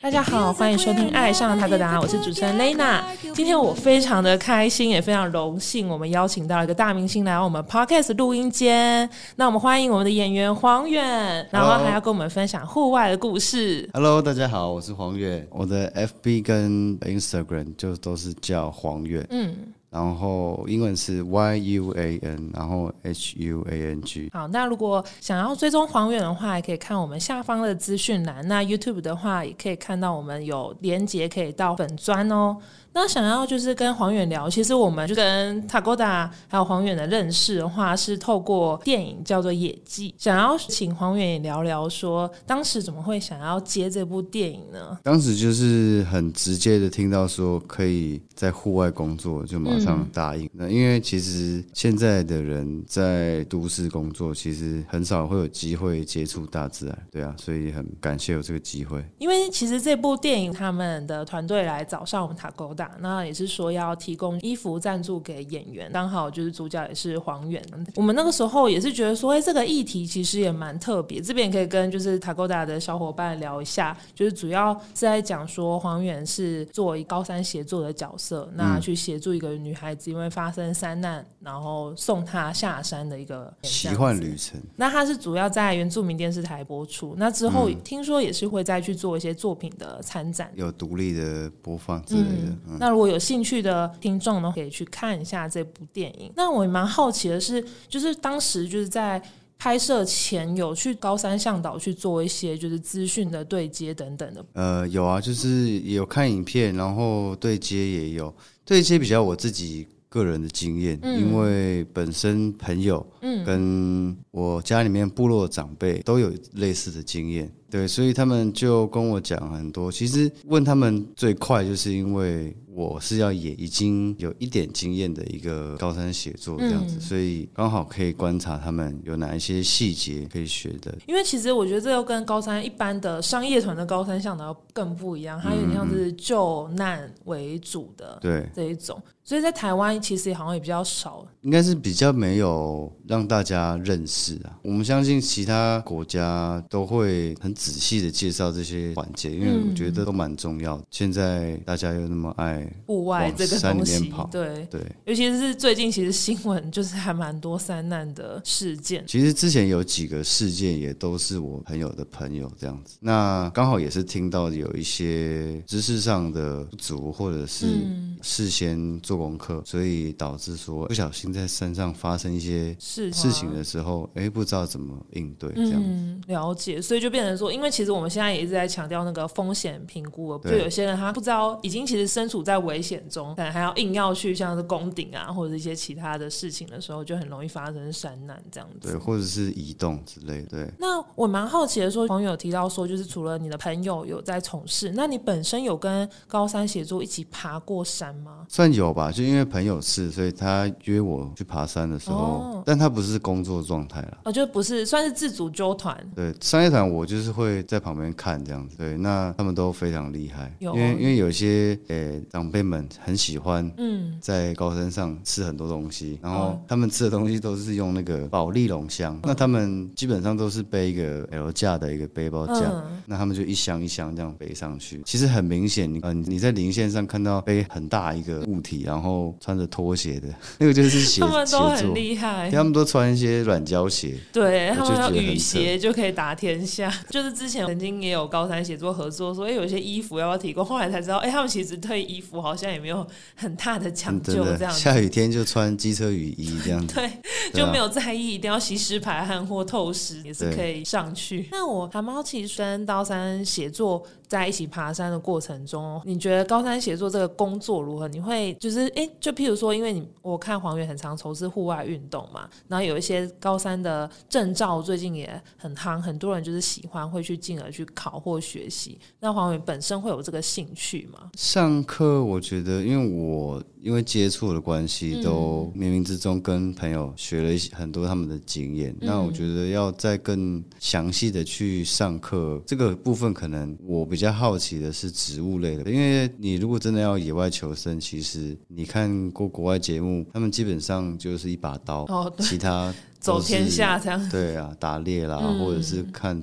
大家好，欢迎收听《爱上他的答案》，我是主持人 Lena。今天我非常的开心，也非常荣幸，我们邀请到一个大明星来到我们 Podcast 录音间。那我们欢迎我们的演员黄远，然后还要跟我们分享户外的故事。Hello，大家好，我是黄远，我的 FB 跟 Instagram 就都是叫黄远，嗯，然后英文是 Y U A N，然后 H U A N G。好，那如果想要追踪黄远的话，也可以看我们下方的资讯栏。那 YouTube 的话，也可以看到我们有连接可以到粉砖哦。那想要就是跟黄远聊，其实我们就跟 Tagoda 还有黄远的认识的话，是透过电影叫做《野记》，想要请黄远也聊聊说，当时怎么会想要接这部电影呢？当时就是很直接的听到说可以在户外工作，就马上答应。那、因为其实现在的人在都市工作，其实很少会有机会接触大自然，对啊，所以很感谢有这个机会。因为其实这部电影他们的团队来找上我们塔勾达，那也是说要提供衣服赞助给演员，刚好就是主角也是黄远。我们那个时候也是觉得说，哎、这个议题其实也蛮特别，这边也可以跟就是塔勾达的小伙伴聊一下，就是主要是在讲说黄远是作为高山协作的角色，那去协助一个女孩子因为发生山难，然后送她下山的一个奇幻旅程，那它是主要在原住民电视台播出，那之后听说也是会再去做一些作品的参展。有独立的播放之类的。嗯那如果有兴趣的听众呢，可以去看一下这部电影。那我也蛮好奇的是，就是当时就是在拍摄前有去高山向导去做一些就是资讯的对接等等的。呃，有啊，就是有看影片，然后对接也有。对接比较我自己个人的经验，因为本身朋友，嗯，跟我家里面部落长辈都有类似的经验，对，所以他们就跟我讲很多。其实问他们最快，就是因为我是要也已经有一点经验的一个高三写作这样子，所以刚好可以观察他们有哪一些细节可以学的。因为其实我觉得这又跟高三一般的商业团的高三向导更不一样，它有点像是救难为主的对，这一种，所以在台湾其实好像也比较少。应该是比较没有让大家认识啊。我们相信其他国家都会很仔细的介绍这些环节，因为我觉得都蛮重要的。现在大家又那么爱，户外这个山里东西面跑，对，对。尤其是最近其实新闻就是还蛮多山难的事件。其实之前有几个事件也都是我朋友的朋友这样子，那刚好也是听到有一些知识上的不足，或者是事先做功课，所以导致说不小心在山上发生一些事事情的时候，哎、不知道怎么应对这样。嗯，了解，所以就变成说，因为其实我们现在也一直在强调那个风险评估了，就有些人他不知道已经其实身处在危险中，可能还要硬要去像是攻顶啊，或者一些其他的事情的时候，就很容易发生山难这样子。对，或者是移动之类的。对，那我蛮好奇的说，朋友有提到说，就是除了你的朋友有在从事，那你本身有跟高山协作一起爬过山吗？算有吧，就因为朋友是，所以他约我去爬山的时候，哦但他不是工作状态啦。哦，就不是算是自主纠团，对，商业团我就是会在旁边看这样子。对，那他们都非常厉害，因为因为有些呃、长辈们很喜欢嗯，在高山上吃很多东西，然后哦。他们吃的东西都是用那个保利龙箱，那他们基本上都是背一个 L 架的一个背包架，嗯。那他们就一箱一箱这样背上去。其实很明显，你呃你在零线上看到背很大一个物体，然后穿着拖鞋的 那个就是鞋他们都很，厉害，他们都穿一些软胶鞋，对他们雨鞋就可以打天下。就是之前曾经也有高山写作合作，说哎、有一些衣服要不要提供，后来才知道，哎、他们其实对衣服好像也没有很大的讲究这样子。下雨天就穿机车雨衣这样子。对，就没有在意一定要吸湿排汗或透湿，也是可以上去。那我还蛮好奇，跟高山协作在一起爬山的过程中，你觉得高山协作这个工作如何？你会就是哎、诶就譬如说，因为你我看黄远很常从事户外运动嘛，然后有一些高山山的证照最近也很夯，很多人就是喜欢会去进而去考或学习。那黄伟本身会有这个兴趣吗？上课我觉得，因为我因为接触的关系，都冥冥之中跟朋友学了一些很多他们的经验。那我觉得要再更详细的去上课，这个部分可能我比较好奇的是植物类的，因为你如果真的要野外求生，其实你看过国外节目，他们基本上就是一把刀，哦，其他 走天下这样。对啊，打猎啦，或者是看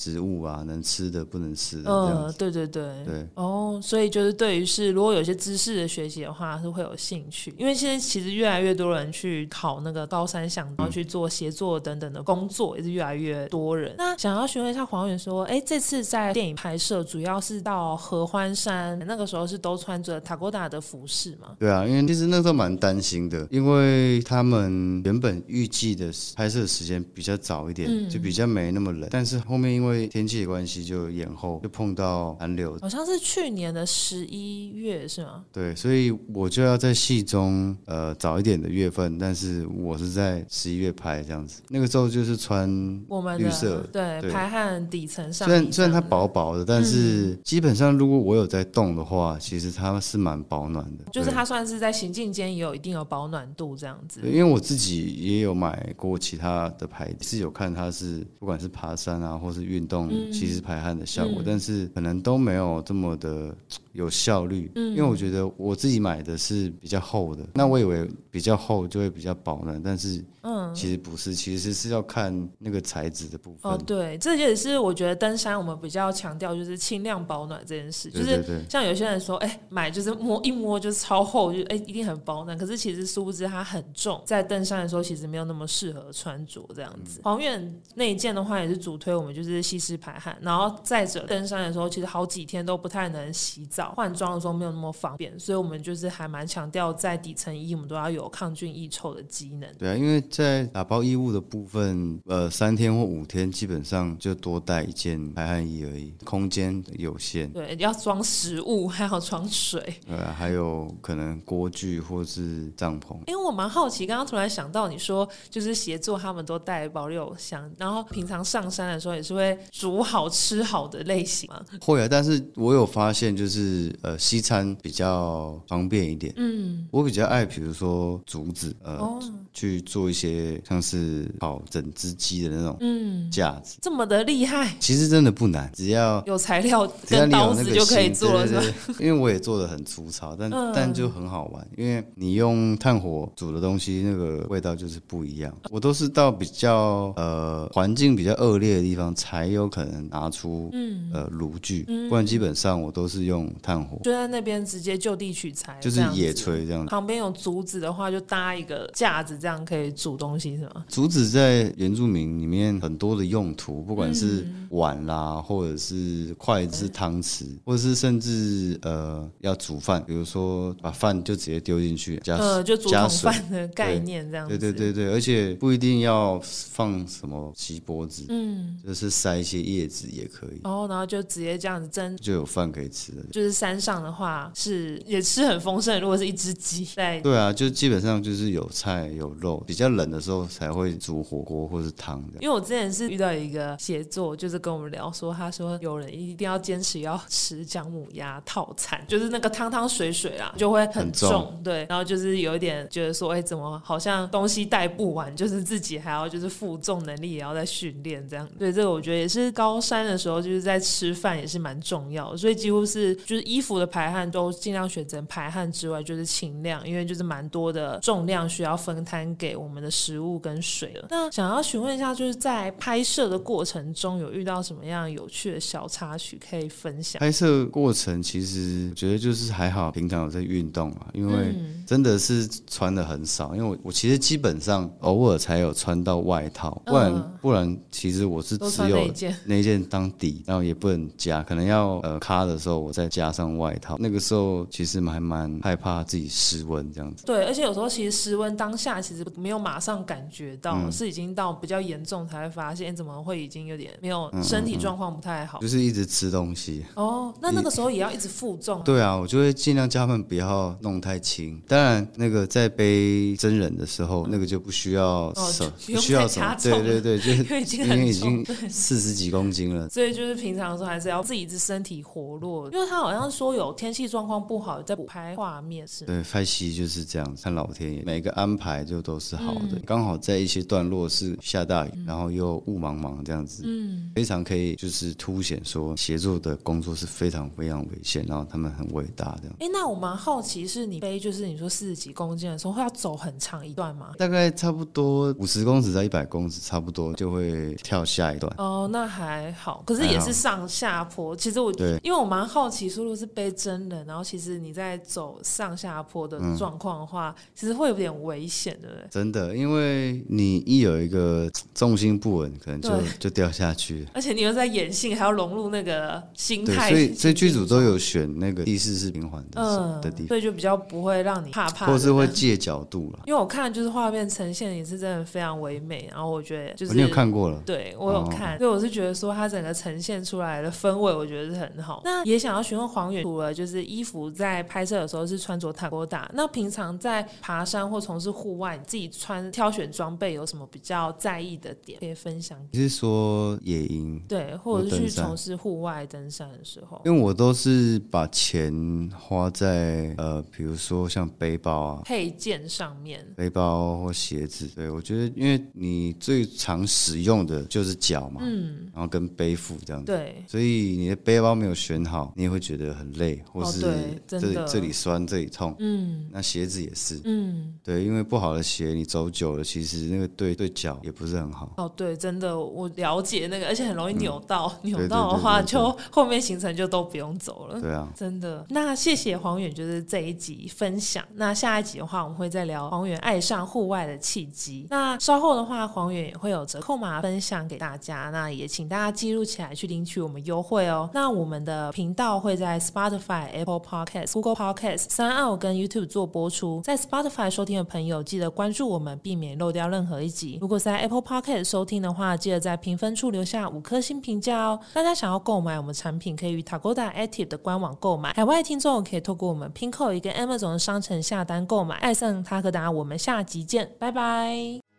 植物啊，能吃的不能吃的嗯，对对对，对哦，所以就是对于是如果有些知识的学习的话，是会有兴趣，因为现在其实越来越多人去考那个高山向，然后去做协作等等的工作，也是越来越多人。那想要询问一下黄远说，哎，这次在电影拍摄主要是到合欢山，那个时候是都穿着塔哥达的服饰吗？对啊，因为其实那时候蛮担心的，因为他们原本预计的拍摄时间比较早一点，嗯就比较没那么冷，但是后面因为天气的关系就延后，就碰到寒流，好像是去年的十一月是吗？对，所以我就要在戏中呃早一点的月份，但是我是在十一月拍这样子，那个时候就是穿我们绿色对对排汗底层上虽然虽然它薄薄的，但是基本上如果我有在动的话，其实它是蛮保暖的。就是它算是在行进间也有一定的保暖度这样子。对，因为我自己也有买过其他的牌子，是有看它是不管是爬山啊，或是运动，嗯。其实排汗的效果，但是可能都没有这么的有效率。嗯因为我觉得我自己买的是比较厚的，那我以为比较厚就会比较保暖，但是嗯，其实不是，其实是要看那个材质的部分。哦，对，这也是我觉得登山我们比较强调就是轻量保暖这件事，就是像有些人说，哎，买就是摸一摸就是超厚，就哎一定很保暖，可是其实殊不知它很重，在登山的时候其实没有那么适合穿着这样子。黄远那一件的话也是主推我们就是吸湿排汗，然后再者登山的时候其实好几天都不太能洗澡，换装的时候没有那么方便，所以我们就是还蛮强调在底层衣我们都要有抗菌抑臭的机能。对啊，因为在打包衣物的部分，呃，三天或五天基本上就多带一件排汗衣而已，空间有限。对，要装食物，还要装水。呃，还有可能锅具或是帐篷。因为我蛮好奇，刚刚突然想到，你说就是协作他们都带保六箱，然后平常上山的时候也是会煮好吃好的类型嘛。会啊，但是我有发现，就是呃，西餐比较方便一点。嗯，我比较爱，比如说竹子，呃，哦。去做一些像是烤整只鸡的那种嗯。架子。这么的厉害，其实真的不难，只要有材料跟刀子就可以做了，因为我也做的很粗糙，但、嗯。但就很好玩，因为你用炭火煮的东西，那个味道就是不一样。我都是到比较呃环境比较恶劣的地方，才有可能拿出嗯。呃炉具，不然基本上我都是用炭火，就在那边直接就地取材，就是野炊这样。旁边有竹子的话，就搭一个架子，这样可以煮东西是吗？竹子在原住民里面很多的用途，不管是嗯碗啦，或者是筷子、汤匙，或者是甚至呃要煮饭，比如说把饭就直接丢进去，加呃，就竹筒加水。饭的概念这样子。对对对对，而且不一定要放什么锡箔纸，嗯，就是塞一些叶子也可以，哦，然后就直接这样子蒸就有饭可以吃了。就是山上的话是也吃很丰盛，如果是一只鸡在。对啊，就基本上就是有菜有肉，比较冷的时候才会煮火锅或是汤的。因为我之前是遇到一个协作，就是跟我们聊说，他说有人一定要坚持要吃姜母鸭套餐，就是那个汤汤水水啦，就会很很重，对，然后就是有一点觉得说，哎、怎么好像东西带不完，就是自己还要就是负重能力也要在训练这样。对，这个我觉得也是高山的时候，就是在吃饭也是蛮重要的，所以几乎是就是衣服的排汗都尽量选择排汗之外就是轻量，因为就是蛮多的重量需要分摊给我们的食物跟水了。那想要询问一下，就是在拍摄的过程中有遇到什么样有趣的小插曲可以分享？拍摄过程其实我觉得就是还好，平常有在运动嘛，因为嗯真的是穿的很少，因为我我其实基本上偶尔才有穿到外套，不然、嗯不然其实我是只有那一件 那件当底，然后也不能加，可能要呃卡的时候我再加加上外套。那个时候其实还蛮害怕自己失温这样子。对，而且有时候其实失温当下其实没有马上感觉到，嗯是已经到比较严重才会发现，诶怎么会已经有点没有身体状况不太好。就是一直吃东西。哦，那那个时候也要一直负重。对啊，我就会尽量叫他们不要弄太轻。当然，那个在背真人的时候，那个就不需要哦手，不需要再什么加？重对对对，就是因为已经四十几公斤了。所以就是平常的时候还是要自己一直身体活络，因为他好像说有天气状况不好，在补拍画面是。对，拍戏就是这样，看老天爷，每个安排就都是好嗯的。刚、好在一些段落是下大雨，然后又雾茫茫这样子，嗯，非常可以就是凸显说协作的工作是非常非常危险，然后他们很伟大这样。哎，那我蛮好奇，是你背就是你说四十几公斤的时候，会要走很长一段吗？大概差不多五十公尺到一百公尺，差不多就会跳下一段。哦，那还好，可是也是上下坡。其实我对因为我蛮好奇，说如果是背真人，然后其实你在走上下坡的嗯状况的话，其实会有点危险，对不对？真的，因为你一有一个重心不稳，可能就就掉下去。而且你又在演戏，还要融入那个心，态。所以所以剧组都有有选那个地势是平缓的、嗯的地方，所以就比较不会让你怕怕，或是会借角度了。因为我看就是画面呈现也是真的非常唯美，然后我觉得就是、哦你有看过了？对我有看，所以我是觉得说它整个呈现出来的氛围，我觉得是很好。那也想要询问黄远，除了就是衣服在拍摄的时候是穿着 o d a 那平常在爬山或从事户外，你自己穿挑选装备有什么比较在意的点可以分享？你是说野营？对，或者是去从事户外登山的时候，因为我都是把钱花在呃，比如说像背包啊、配件上面。背包或鞋子。对我觉得，因为你最常使用的就是脚嘛，嗯，然后跟背负这样子。对，所以你的背包没有选好，你也会觉得很累，或是这里这里酸这里痛。嗯那鞋子也是，嗯。对，因为不好的鞋你走久了，其实那个对对脚也不是很好。哦，对，真的，我了解那个，而且很容易扭到，扭到的话，就后面行程就都不用走了。对啊，真的，那谢谢黄远，就是这一集分享。那下一集的话，我们会再聊黄远爱上户外的契机。那稍后的话，黄远也会有折扣码分享给大家，那也请大家记录起来去领取我们优惠哦。那我们的频道会在 Spotify、Apple Podcast、Google Podcast、三奥跟 YouTube 做播出。在 Spotify 收听的朋友，记得关注我们，避免漏掉任何一集。如果在 Apple Podcast 收听的话，记得在评分处留下五颗星评价哦。大家想要购买我们产品，可以于 Tagoda Active 的官网购买。海外听众可以透过我们 Pinko 一个 Amazon 的商城下单购买。爱上塔克达，我们下集见，拜拜。